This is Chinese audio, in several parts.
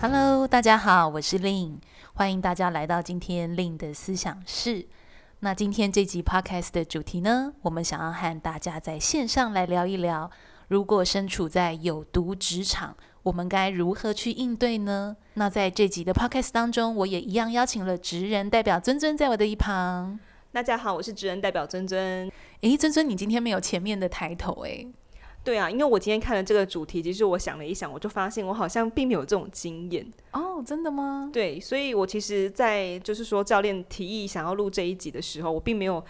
Hello，大家好，我是 Lin，欢迎大家来到今天 Lin 的思想室。那今天这集 Podcast 的主题呢，我们想要和大家在线上来聊一聊，如果身处在有毒职场，我们该如何去应对呢？那在这集的 Podcast 当中，我也一样邀请了职人代表尊尊在我的一旁。大家好，我是职人代表尊尊。诶，尊尊，你今天没有前面的抬头诶。对啊，因为我今天看了这个主题，其实我想了一想，我就发现我好像并没有这种经验哦，真的吗？对，所以我其实，在就是说教练提议想要录这一集的时候，我并没有，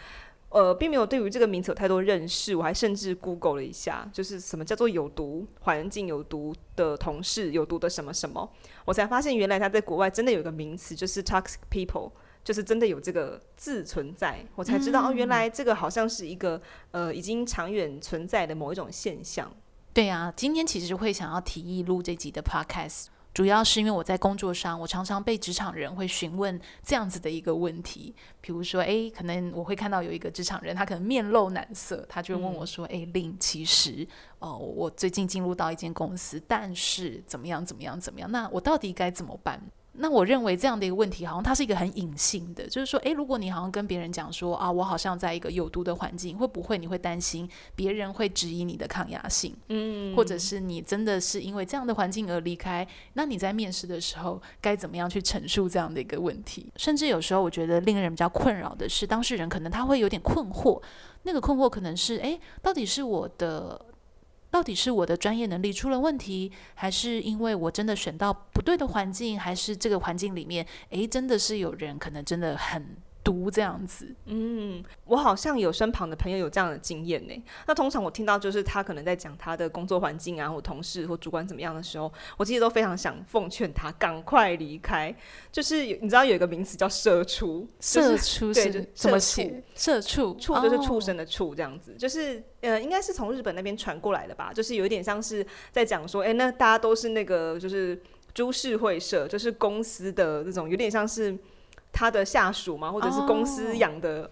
呃，并没有对于这个名词有太多认识，我还甚至 Google 了一下，就是什么叫做有毒环境、有毒的同事、有毒的什么什么，我才发现原来他在国外真的有个名词，就是 toxic people。就是真的有这个字存在，我才知道、嗯、哦，原来这个好像是一个呃已经长远存在的某一种现象。对啊，今天其实会想要提议录这集的 podcast，主要是因为我在工作上，我常常被职场人会询问这样子的一个问题，比如说，诶，可能我会看到有一个职场人，他可能面露难色，他就问我说，诶，Lin，其实哦，我最近进入到一间公司，但是怎么样，怎么样，怎么样，那我到底该怎么办？那我认为这样的一个问题，好像它是一个很隐性的，就是说，诶，如果你好像跟别人讲说啊，我好像在一个有毒的环境，会不会你会担心别人会质疑你的抗压性？嗯，或者是你真的是因为这样的环境而离开？那你在面试的时候该怎么样去陈述这样的一个问题？甚至有时候我觉得令人比较困扰的是，当事人可能他会有点困惑，那个困惑可能是，诶，到底是我的。到底是我的专业能力出了问题，还是因为我真的选到不对的环境，还是这个环境里面，诶，真的是有人可能真的很。读这样子，嗯，我好像有身旁的朋友有这样的经验呢。那通常我听到就是他可能在讲他的工作环境啊，或同事或主管怎么样的时候，我其实都非常想奉劝他赶快离开。就是你知道有一个名词叫社畜，社畜是么写？社畜，畜就是畜生的畜，这样子，哦、就是呃，应该是从日本那边传过来的吧？就是有一点像是在讲说，哎，那大家都是那个就是株式会社，就是公司的那种，有点像是。他的下属嘛，或者是公司养的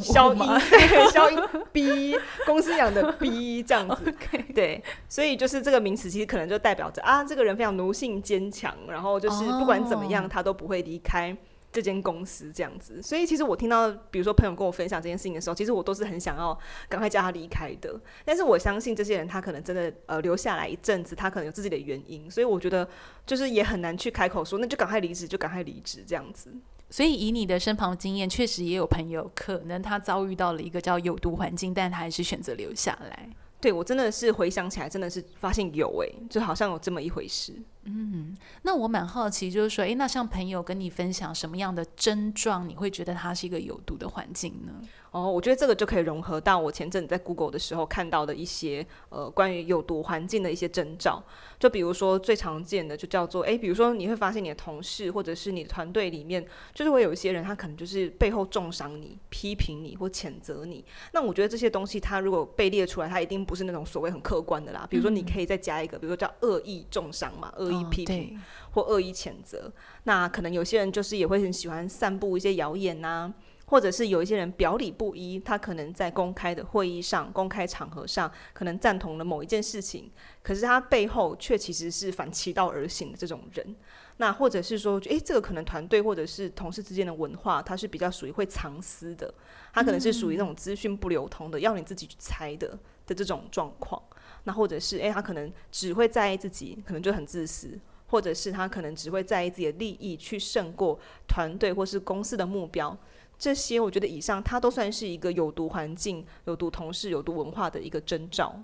消音，消音 B 公司养的 B 这样子 对，所以就是这个名词其实可能就代表着啊，这个人非常奴性坚强，然后就是不管怎么样，他都不会离开。这间公司这样子，所以其实我听到，比如说朋友跟我分享这件事情的时候，其实我都是很想要赶快叫他离开的。但是我相信这些人，他可能真的呃留下来一阵子，他可能有自己的原因，所以我觉得就是也很难去开口说，那就赶快离职，就赶快离职这样子。所以以你的身旁经验，确实也有朋友可能他遭遇到了一个叫有毒环境，但他还是选择留下来。对，我真的是回想起来，真的是发现有诶、就好像有这么一回事。嗯，那我蛮好奇，就是说，诶，那像朋友跟你分享什么样的症状，你会觉得它是一个有毒的环境呢？哦，我觉得这个就可以融合到我前阵子在 Google 的时候看到的一些呃关于有毒环境的一些征兆。就比如说最常见的就叫做，诶，比如说你会发现你的同事或者是你的团队里面，就是会有一些人他可能就是背后重伤你、批评你或谴责你。那我觉得这些东西它如果被列出来，它一定不是那种所谓很客观的啦。比如说你可以再加一个，比如说叫恶意重伤嘛，恶意批评或恶意谴责。那可能有些人就是也会很喜欢散布一些谣言呐、啊。或者是有一些人表里不一，他可能在公开的会议上、公开场合上，可能赞同了某一件事情，可是他背后却其实是反其道而行的这种人。那或者是说，诶，这个可能团队或者是同事之间的文化，它是比较属于会藏私的，他可能是属于那种资讯不流通的，要你自己去猜的这种状况。那或者是，诶，他可能只会在意自己，可能就很自私，或者是他可能只会在意自己的利益，去胜过团队或是公司的目标。这些我觉得以上，它都算是一个有毒环境、有毒同事、有毒文化的一个征兆。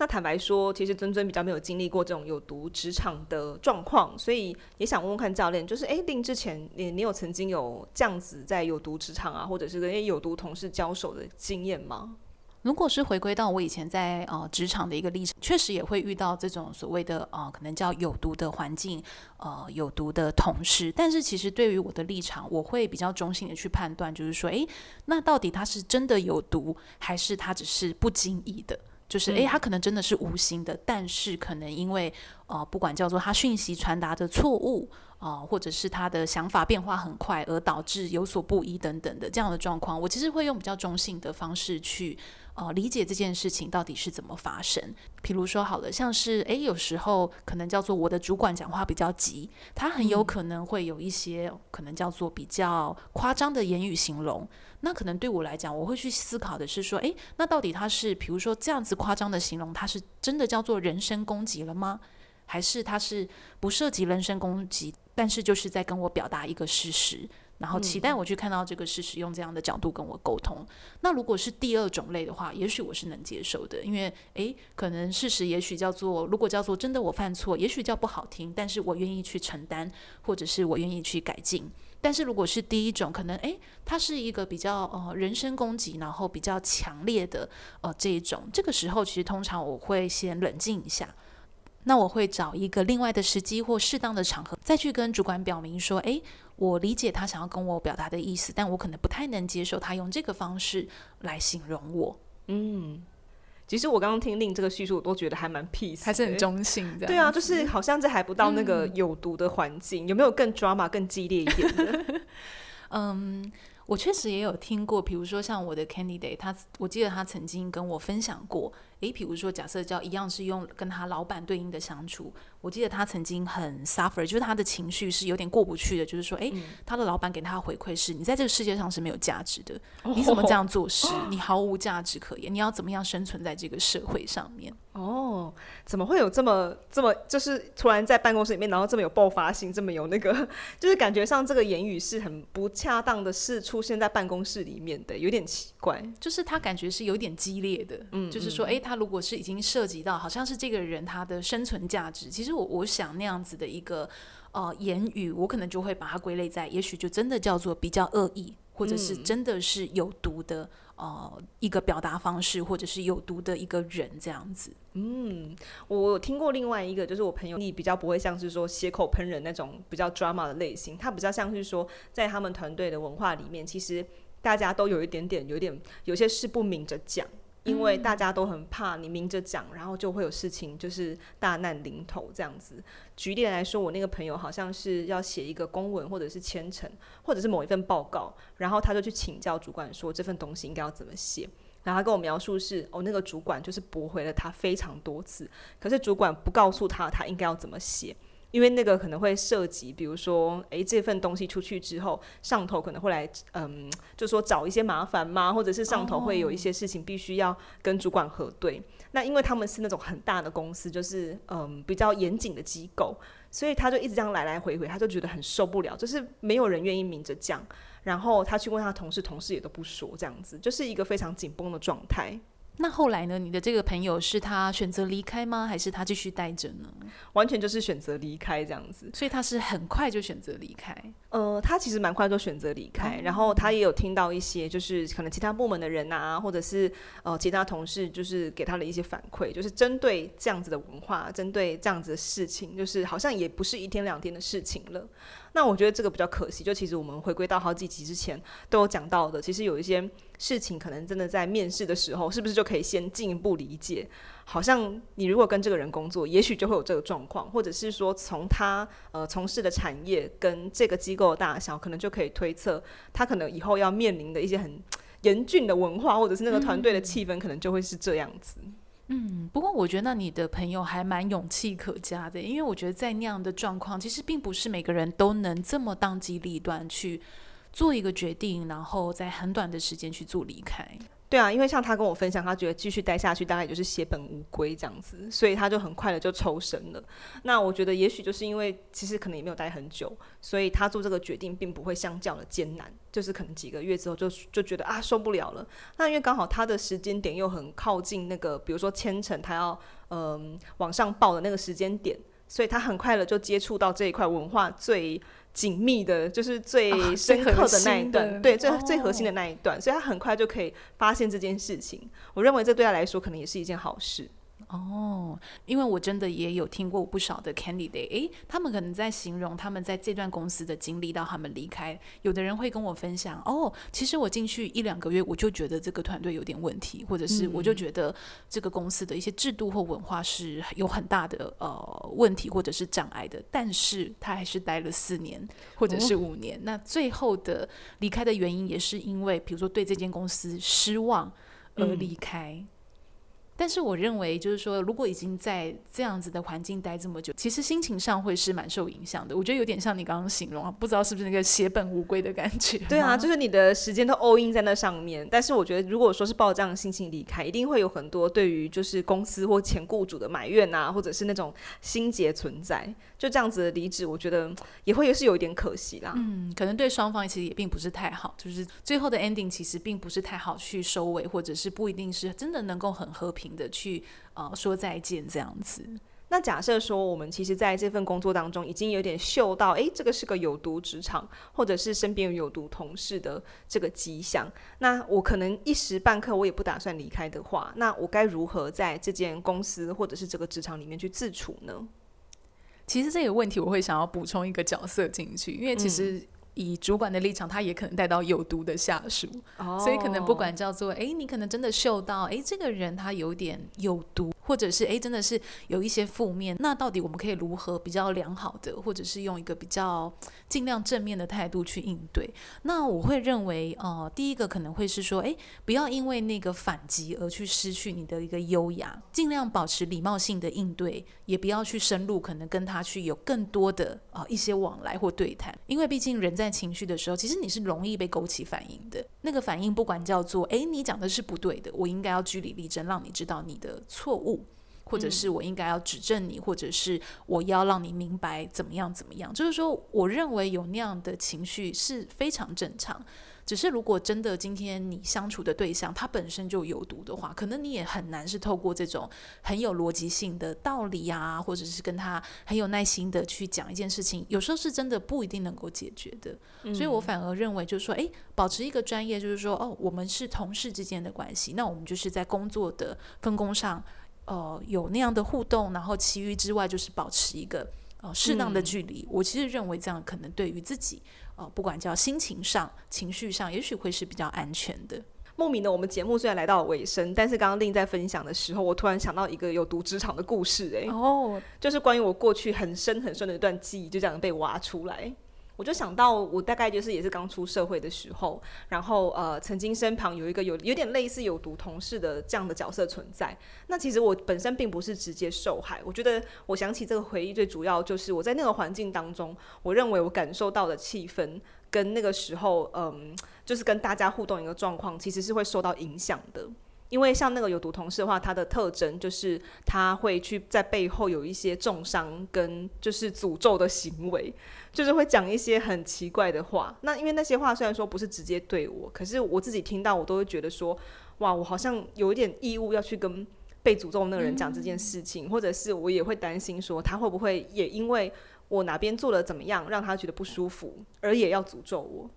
那坦白说，其实尊尊比较没有经历过这种有毒职场的状况，所以也想问问看教练，就是诶令之前你你有曾经有这样子在有毒职场啊，或者是跟有毒同事交手的经验吗？如果是回归到我以前在呃职场的一个历程，确实也会遇到这种所谓的呃可能叫有毒的环境，呃有毒的同事。但是其实对于我的立场，我会比较中性的去判断，就是说，诶，那到底他是真的有毒，还是他只是不经意的？就是诶，他可能真的是无心的，但是可能因为呃不管叫做他讯息传达的错误。啊、呃，或者是他的想法变化很快，而导致有所不一等等的这样的状况，我其实会用比较中性的方式去呃理解这件事情到底是怎么发生。比如说，好了，像是诶，有时候可能叫做我的主管讲话比较急，他很有可能会有一些可能叫做比较夸张的言语形容。那可能对我来讲，我会去思考的是说，诶，那到底他是比如说这样子夸张的形容，他是真的叫做人身攻击了吗？还是他是不涉及人身攻击？但是就是在跟我表达一个事实，然后期待我去看到这个事实，用这样的角度跟我沟通。那如果是第二种类的话，也许我是能接受的，因为诶，可能事实也许叫做，如果叫做真的我犯错，也许叫不好听，但是我愿意去承担，或者是我愿意去改进。但是如果是第一种，可能诶，它是一个比较呃人身攻击，然后比较强烈的呃这一种，这个时候其实通常我会先冷静一下。那我会找一个另外的时机或适当的场合，再去跟主管表明说：“诶，我理解他想要跟我表达的意思，但我可能不太能接受他用这个方式来形容我。”嗯，其实我刚刚听 Lin 这个叙述，我都觉得还蛮 peace，还是很中性的。对啊，就是好像这还不到那个有毒的环境，嗯、有没有更 drama 更激烈一点的？嗯。我确实也有听过，比如说像我的 candidate，他我记得他曾经跟我分享过，诶，比如说假设叫一样是用跟他老板对应的相处，我记得他曾经很 suffer，就是他的情绪是有点过不去的，就是说，诶，他的老板给他的回馈是，你在这个世界上是没有价值的，你怎么这样 做事？你毫无价值可言，你要怎么样生存在这个社会上面？哦，怎么会有这么这么就是突然在办公室里面，然后这么有爆发性，这么有那个，就是感觉上这个言语是很不恰当的是出现在办公室里面的，有点奇怪。就是他感觉是有点激烈的，嗯，就是说，诶，他如果是已经涉及到，好像是这个人他的生存价值，其实我我想那样子的一个呃言语，我可能就会把它归类在，也许就真的叫做比较恶意，或者是真的是有毒的。嗯呃，一个表达方式，或者是有毒的一个人这样子。嗯，我有听过另外一个，就是我朋友，你比较不会像是说血口喷人那种比较 drama 的类型，他比较像是说，在他们团队的文化里面，其实大家都有一点点，有点有些事不明着讲。因为大家都很怕你明着讲，然后就会有事情，就是大难临头这样子。举例来说，我那个朋友好像是要写一个公文，或者是签呈，或者是某一份报告，然后他就去请教主管说这份东西应该要怎么写。然后他跟我描述是，哦，那个主管就是驳回了他非常多次，可是主管不告诉他他应该要怎么写。因为那个可能会涉及，比如说，诶，这份东西出去之后，上头可能会来，嗯，就说找一些麻烦嘛？或者是上头会有一些事情必须要跟主管核对。Oh. 那因为他们是那种很大的公司，就是嗯比较严谨的机构，所以他就一直这样来来回回，他就觉得很受不了，就是没有人愿意明着讲。然后他去问他同事，同事也都不说，这样子就是一个非常紧绷的状态。那后来呢？你的这个朋友是他选择离开吗？还是他继续待着呢？完全就是选择离开这样子，所以他是很快就选择离开。呃，他其实蛮快就选择离开，嗯，然后他也有听到一些，就是可能其他部门的人啊，或者是呃其他同事，就是给他的一些反馈，就是针对这样子的文化，针对这样子的事情，就是好像也不是一天两天的事情了。那我觉得这个比较可惜，就其实我们回归到好几集之前都有讲到的，其实有一些事情可能真的在面试的时候，是不是就可以先进一步理解？好像你如果跟这个人工作，也许就会有这个状况，或者是说从他呃从事的产业跟这个机构的大小，可能就可以推测他可能以后要面临的一些很严峻的文化，或者是那个团队的气氛，可能就会是这样子。嗯，不过我觉得那你的朋友还蛮勇气可嘉的，因为我觉得在那样的状况，其实并不是每个人都能这么当机立断去做一个决定，然后在很短的时间去做离开。对啊，因为像他跟我分享，他觉得继续待下去大概就是血本无归这样子，所以他就很快的就抽身了。那我觉得也许就是因为其实可能也没有待很久，所以他做这个决定并不会相较的艰难，就是可能几个月之后就就觉得啊受不了了。那因为刚好他的时间点又很靠近那个，比如说签呈他要嗯、往上报的那个时间点。所以他很快的就接触到这一块文化最紧密的，就是最深刻的那一段，啊、对，最、哦、最核心的那一段，所以他很快就可以发现这件事情。我认为这对他来说可能也是一件好事。哦，因为我真的也有听过不少的 candidate，诶，他们可能在形容他们在这段公司的经历到他们离开，有的人会跟我分享，哦，其实我进去一两个月，我就觉得这个团队有点问题，或者是我就觉得这个公司的一些制度或文化是有很大的呃问题或者是障碍的，但是他还是待了四年或者是五年，哦，那最后的离开的原因也是因为，比如说对这间公司失望而离开。嗯但是我认为，就是说，如果已经在这样子的环境待这么久，其实心情上会是蛮受影响的。我觉得有点像你刚刚形容啊，不知道是不是那个血本无归的感觉。对啊，就是你的时间都 all in 在那上面。但是我觉得，如果说是抱这样的心情离开，一定会有很多对于就是公司或前雇主的埋怨啊，或者是那种心结存在。就这样子的离职，我觉得也会是有一点可惜啦。嗯，可能对双方其实也并不是太好，就是最后的 ending 其实并不是太好去收尾，或者是不一定是真的能够很和平的去呃说再见这样子。那假设说我们其实在这份工作当中已经有点嗅到，哎，这个是个有毒职场，或者是身边有有毒同事的这个迹象，那我可能一时半刻我也不打算离开的话，那我该如何在这间公司或者是这个职场里面去自处呢？其实这个问题我会想要补充一个角色进去，因为其实以主管的立场，他也可能带到有毒的下属，哦，所以可能不管叫做哎，你可能真的嗅到哎，这个人他有点有毒。或者是诶，真的是有一些负面，那到底我们可以如何比较良好的，或者是用一个比较尽量正面的态度去应对？那我会认为，呃，第一个可能会是说，诶，不要因为那个反击而去失去你的一个优雅，尽量保持礼貌性的应对，也不要去深入，可能跟他去有更多的啊、呃、一些往来或对谈，因为毕竟人在情绪的时候，其实你是容易被勾起反应的。那个反应不管叫做，诶，你讲的是不对的，我应该要据理力争，让你知道你的错误。或者是我应该要指正你，或者是我要让你明白怎么样怎么样。就是说，我认为有那样的情绪是非常正常。只是如果真的今天你相处的对象他本身就有毒的话，可能你也很难是透过这种很有逻辑性的道理啊，或者是跟他很有耐心的去讲一件事情，有时候是真的不一定能够解决的。所以我反而认为就是说，诶，保持一个专业，就是说，哦，我们是同事之间的关系，那我们就是在工作的分工上。呃，有那样的互动，然后其余之外就是保持一个呃适当的距离。嗯。我其实认为这样可能对于自己，呃，不管叫心情上、情绪上，也许会是比较安全的。莫名的，我们节目虽然来到了尾声，但是刚刚 Lin 在分享的时候，我突然想到一个有毒职场的故事，欸，哎，哦，就是关于我过去很深很深的一段记忆，就这样被挖出来。我就想到，我大概就是也是刚出社会的时候，然后呃，曾经身旁有一个有有点类似有毒同事的这样的角色存在。那其实我本身并不是直接受害。我觉得我想起这个回忆，最主要就是我在那个环境当中，我认为我感受到的气氛跟那个时候，嗯，就是跟大家互动一个状况，其实是会受到影响的。因为像那个有毒同事的话，他的特征就是他会去在背后有一些重伤跟就是诅咒的行为，就是会讲一些很奇怪的话。那因为那些话虽然说不是直接对我，可是我自己听到我都会觉得说，哇，我好像有一点义务要去跟被诅咒那个人讲这件事情，或者是我也会担心说他会不会也因为我哪边做的怎么样让他觉得不舒服，而也要诅咒我。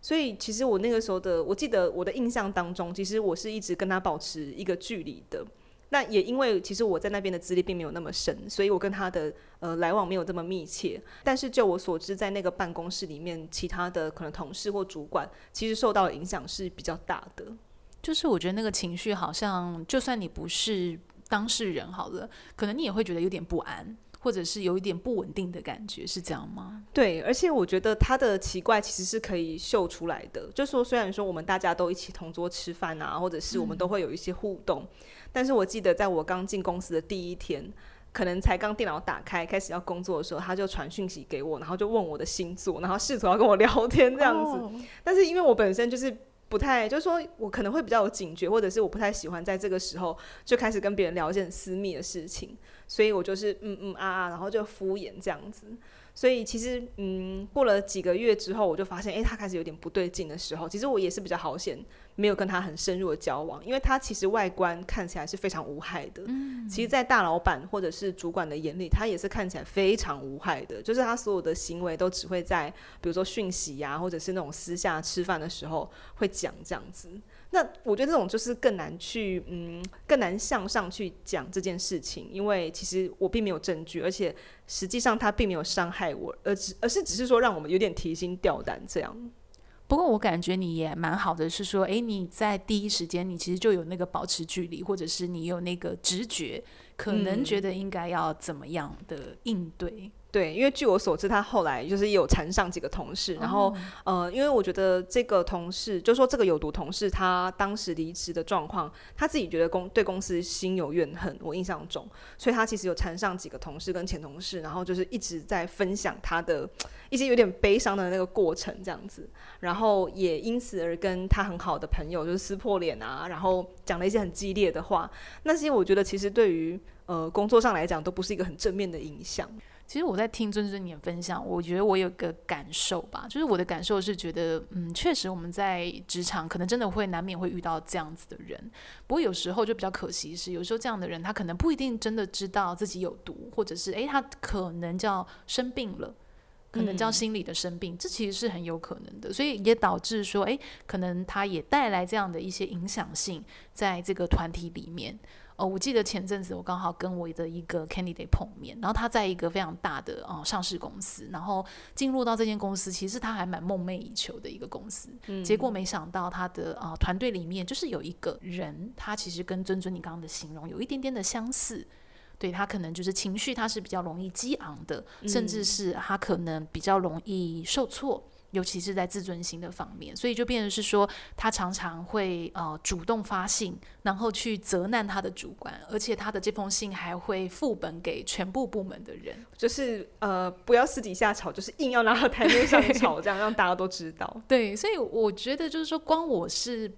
所以，其实我那个时候的，我记得我的印象当中，其实我是一直跟他保持一个距离的。那也因为其实我在那边的资历并没有那么深，所以我跟他的呃来往没有这么密切。但是就我所知，在那个办公室里面，其他的可能同事或主管，其实受到的影响是比较大的。就是我觉得那个情绪好像，就算你不是当事人好了，可能你也会觉得有点不安。或者是有一点不稳定的感觉，是这样吗？对，而且我觉得他的奇怪其实是可以秀出来的。就说虽然说我们大家都一起同桌吃饭啊，或者是我们都会有一些互动，嗯、但是我记得在我刚进公司的第一天，可能才刚电脑打开开始要工作的时候，他就传讯息给我，然后就问我的星座，然后试图要跟我聊天这样子。哦、但是因为我本身就是不太，就是说我可能会比较有警觉，或者是我不太喜欢在这个时候就开始跟别人聊一些很私密的事情。所以我就是嗯嗯啊啊，然后就敷衍这样子。所以其实，嗯，过了几个月之后，我就发现，诶，他开始有点不对劲的时候，其实我也是比较好险，没有跟他很深入的交往，因为他其实外观看起来是非常无害的。嗯，其实，在大老板或者是主管的眼里，他也是看起来非常无害的，就是他所有的行为都只会在，比如说讯息呀，或者是那种私下吃饭的时候会讲这样子。那我觉得这种就是更难去，嗯，更难向上去讲这件事情，因为其实我并没有证据，而且实际上他并没有伤害我，而只而是只是说让我们有点提心吊胆这样。不过我感觉你也蛮好的，是说，诶，你在第一时间你其实就有那个保持距离，或者是你有那个直觉，可能觉得应该要怎么样的应对。嗯对，因为据我所知，他后来就是也有缠上几个同事，然后、哦、呃，因为我觉得这个同事，就说这个有毒同事，他当时离职的状况，他自己觉得公对公司心有怨恨，我印象中，所以他其实有缠上几个同事跟前同事，然后就是一直在分享他的一些有点悲伤的那个过程这样子，然后也因此而跟他很好的朋友就是撕破脸啊，然后讲了一些很激烈的话，那些我觉得其实对于呃工作上来讲都不是一个很正面的影响。其实我在听尊尊你的分享，我觉得我有个感受吧，就是我的感受是觉得，嗯，确实我们在职场可能真的会难免会遇到这样子的人，不过有时候就比较可惜是，有时候这样的人他可能不一定真的知道自己有毒，或者是诶，他可能叫生病了，可能叫心理的生病，这其实是很有可能的，所以也导致说，诶，可能他也带来这样的一些影响性在这个团体里面。哦，我记得前阵子我刚好跟我的一个 candidate 碰面，然后他在一个非常大的呃上市公司，然后进入到这间公司，其实他还蛮梦寐以求的一个公司，嗯、结果没想到他的啊、呃、团队里面就是有一个人，他其实跟尊尊你刚刚的形容有一点点的相似，对，他可能就是情绪他是比较容易激昂的，甚至是他可能比较容易受挫。尤其是在自尊心的方面，所以就变成是说，他常常会呃主动发信，然后去责难他的主管，而且他的这封信还会副本给全部部门的人，就是呃不要私底下吵，就是硬要拿到台面上吵，这样让大家都知道。对，所以我觉得就是说，光我是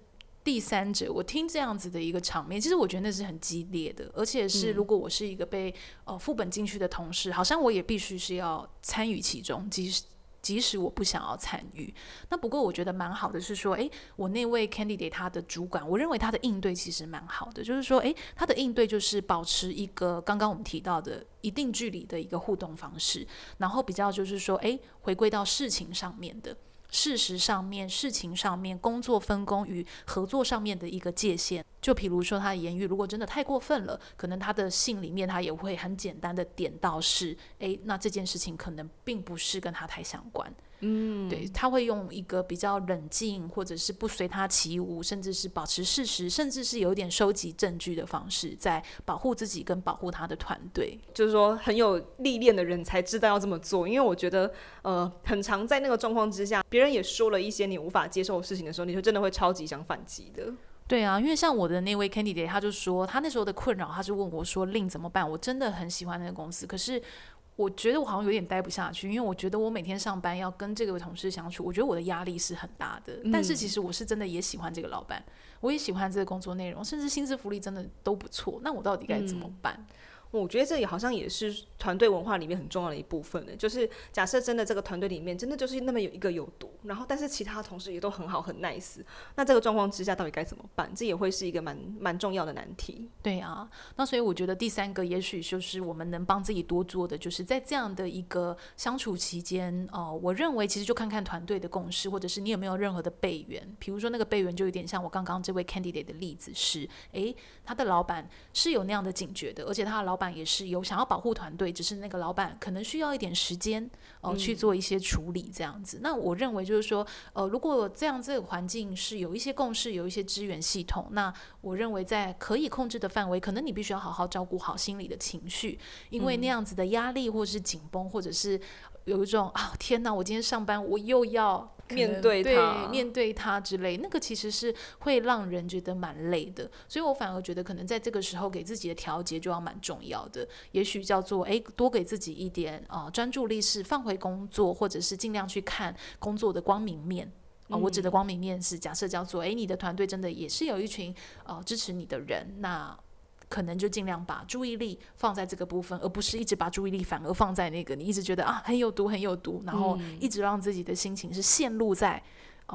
第三者，我听这样子的一个场面，其实我觉得那是很激烈的，而且是如果我是一个被呃副本进去的同事，好像我也必须是要参与其中，即使。即使我不想要参与，那不过我觉得蛮好的是说，诶，我那位 candidate 他的主管，我认为他的应对其实蛮好的，就是说，诶，他的应对就是保持一个刚刚我们提到的一定距离的一个互动方式，然后比较就是说，诶，回归到事情上面的。事实上面、事情上面、工作分工与合作上面的一个界限，就比如说他的言语如果真的太过分了，可能他的信里面他也会很简单的点到是，诶，那这件事情可能并不是跟他太相关。嗯，对，他会用一个比较冷静，或者是不随他起舞，甚至是保持事实，甚至是有点收集证据的方式，在保护自己跟保护他的团队。就是说，很有历练的人才知道要这么做。因为我觉得，呃，很常在那个状况之下，别人也说了一些你无法接受的事情的时候，你就真的会超级想反击的。对啊，因为像我的那位 candidate，他就说他那时候的困扰，他就问我说：“令怎么办？我真的很喜欢那个公司，可是。”我觉得我好像有点待不下去，因为我觉得我每天上班要跟这个同事相处，我觉得我的压力是很大的。嗯。但是其实我是真的也喜欢这个老板，我也喜欢这个工作内容，甚至薪资福利真的都不错。那我到底该怎么办？嗯我觉得这也好像也是团队文化里面很重要的一部分呢。就是假设真的这个团队里面真的就是那么有一个有毒，然后但是其他同事也都很好很 nice，那这个状况之下到底该怎么办？这也会是一个蛮蛮重要的难题。对啊，那所以我觉得第三个也许就是我们能帮自己多做的，就是在这样的一个相处期间，哦、我认为其实就看看团队的共识，或者是你有没有任何的备援。比如说那个备援就有点像我刚刚这位 candidate 的例子是，诶，他的老板是有那样的警觉的，而且他的老板也是有想要保护团队，只是那个老板可能需要一点时间哦、呃、去做一些处理这样子。嗯、那我认为就是说，呃，如果这样这个环境是有一些共识，有一些支援系统，那我认为在可以控制的范围，可能你必须要好好照顾好心理的情绪，因为那样子的压力或是紧绷，或者是有一种啊天哪，我今天上班我又要。面对他，面对他之类，那个其实是会让人觉得蛮累的，所以我反而觉得可能在这个时候给自己的调节就要蛮重要的，也许叫做诶，多给自己一点啊专注力，是放回工作，或者是尽量去看工作的光明面啊。我指的光明面是假设叫做诶，你的团队真的也是有一群呃支持你的人，那。可能就尽量把注意力放在这个部分，而不是一直把注意力反而放在那个你一直觉得啊很有毒很有毒，然后一直让自己的心情是陷入在。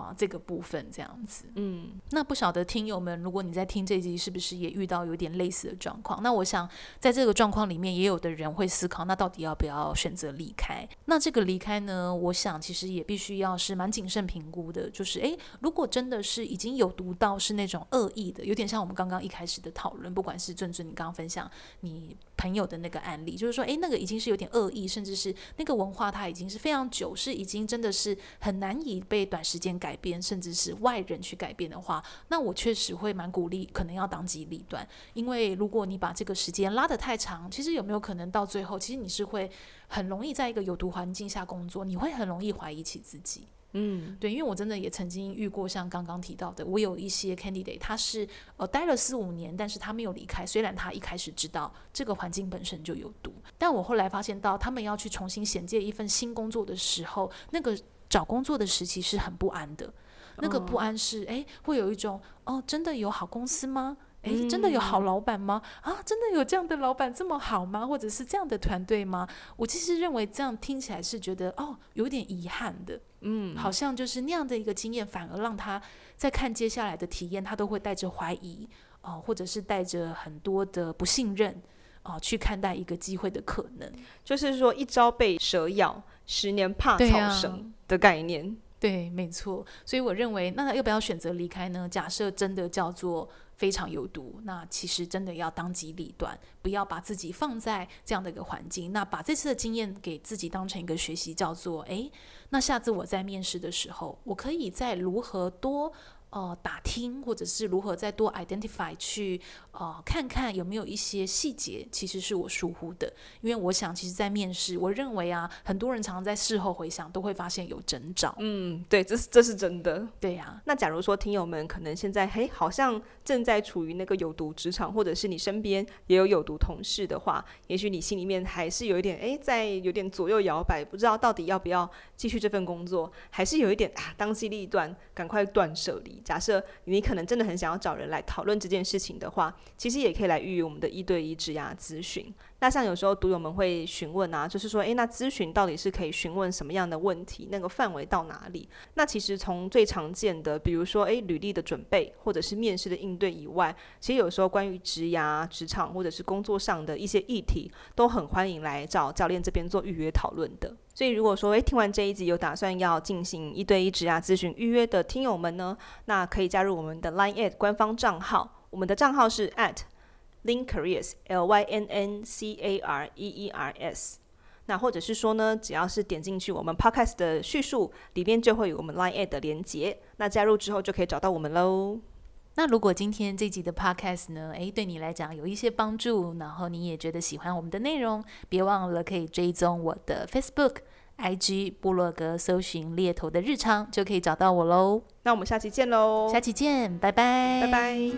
啊，这个部分这样子，嗯，那不晓得听友们，如果你在听这集，是不是也遇到有点类似的状况？那我想，在这个状况里面，也有的人会思考，那到底要不要选择离开？那这个离开呢，我想其实也必须要是蛮谨慎评估的，就是，诶，如果真的是已经有读到是那种恶意的，有点像我们刚刚一开始的讨论，不管是尊尊你刚刚分享你朋友的那个案例，就是说，诶，那个已经是有点恶意，甚至是那个文化它已经是非常久，是已经真的是很难以被短时间改变，甚至是外人去改变的话，那我确实会蛮鼓励，可能要当机立断。因为如果你把这个时间拉得太长，其实有没有可能到最后，其实你是会很容易在一个有毒环境下工作，你会很容易怀疑起自己。嗯，对，因为我真的也曾经遇过像刚刚提到的，我有一些 candidate，他是呃待了四五年，但是他没有离开。虽然他一开始知道这个环境本身就有毒，但我后来发现到他们要去重新衔接一份新工作的时候，那个找工作的时期是很不安的。那个不安是，哎，会有一种，哦，真的有好公司吗？哎，真的有好老板吗？啊，真的有这样的老板这么好吗？或者是这样的团队吗？我其实认为这样听起来是觉得，哦，有点遗憾的。嗯，好像就是那样的一个经验，反而让他在看接下来的体验，他都会带着怀疑，哦，或者是带着很多的不信任，哦，去看待一个机会的可能。就是说，一朝被蛇咬，十年怕草绳的概念。对，没错。所以我认为，那要不要选择离开呢？假设真的叫做非常有毒，那其实真的要当机立断，不要把自己放在这样的一个环境。那把这次的经验给自己当成一个学习，叫做，诶，那下次我在面试的时候，我可以再如何多。呃，打听或者是如何再多 identify 去呃看看有没有一些细节，其实是我疏忽的。因为我想，其实，在面试，我认为啊，很多人常常在事后回想，都会发现有征兆。嗯，对，这是这是真的。对呀、啊。那假如说听友们可能现在嘿，好像正在处于那个有毒职场，或者是你身边也有有毒同事的话，也许你心里面还是有一点哎，在有点左右摇摆，不知道到底要不要继续这份工作，还是有一点啊，当机立断，赶快断舍离。假设你可能真的很想要找人来讨论这件事情的话，其实也可以来预约我们的一对一职涯咨询。那像有时候读友们会询问啊，就是说，诶，那咨询到底是可以询问什么样的问题？那个范围到哪里？那其实从最常见的，比如说，诶，履历的准备或者是面试的应对以外，其实有时候关于职涯、职场或者是工作上的一些议题，都很欢迎来找教练这边做预约讨论的。所以如果说，诶，听完这一集有打算要进行一对一职涯咨询预约的听友们呢，那可以加入我们的 Line@ 官方账号，我们的账号是 at Lynn Careers L Y N N C A R E E R S，那或者是说呢，只要是点进去我们 Podcast 的叙述里面，就会有我们 Line@ 的连接，那加入之后就可以找到我们喽。那如果今天这集的 Podcast 呢，诶，对你来讲有一些帮助，然后你也觉得喜欢我们的内容，别忘了可以追踪我的 Facebook、IG、部落格，搜寻猎头的日常，就可以找到我喽。那我们下期见喽！下期见，拜拜，拜拜。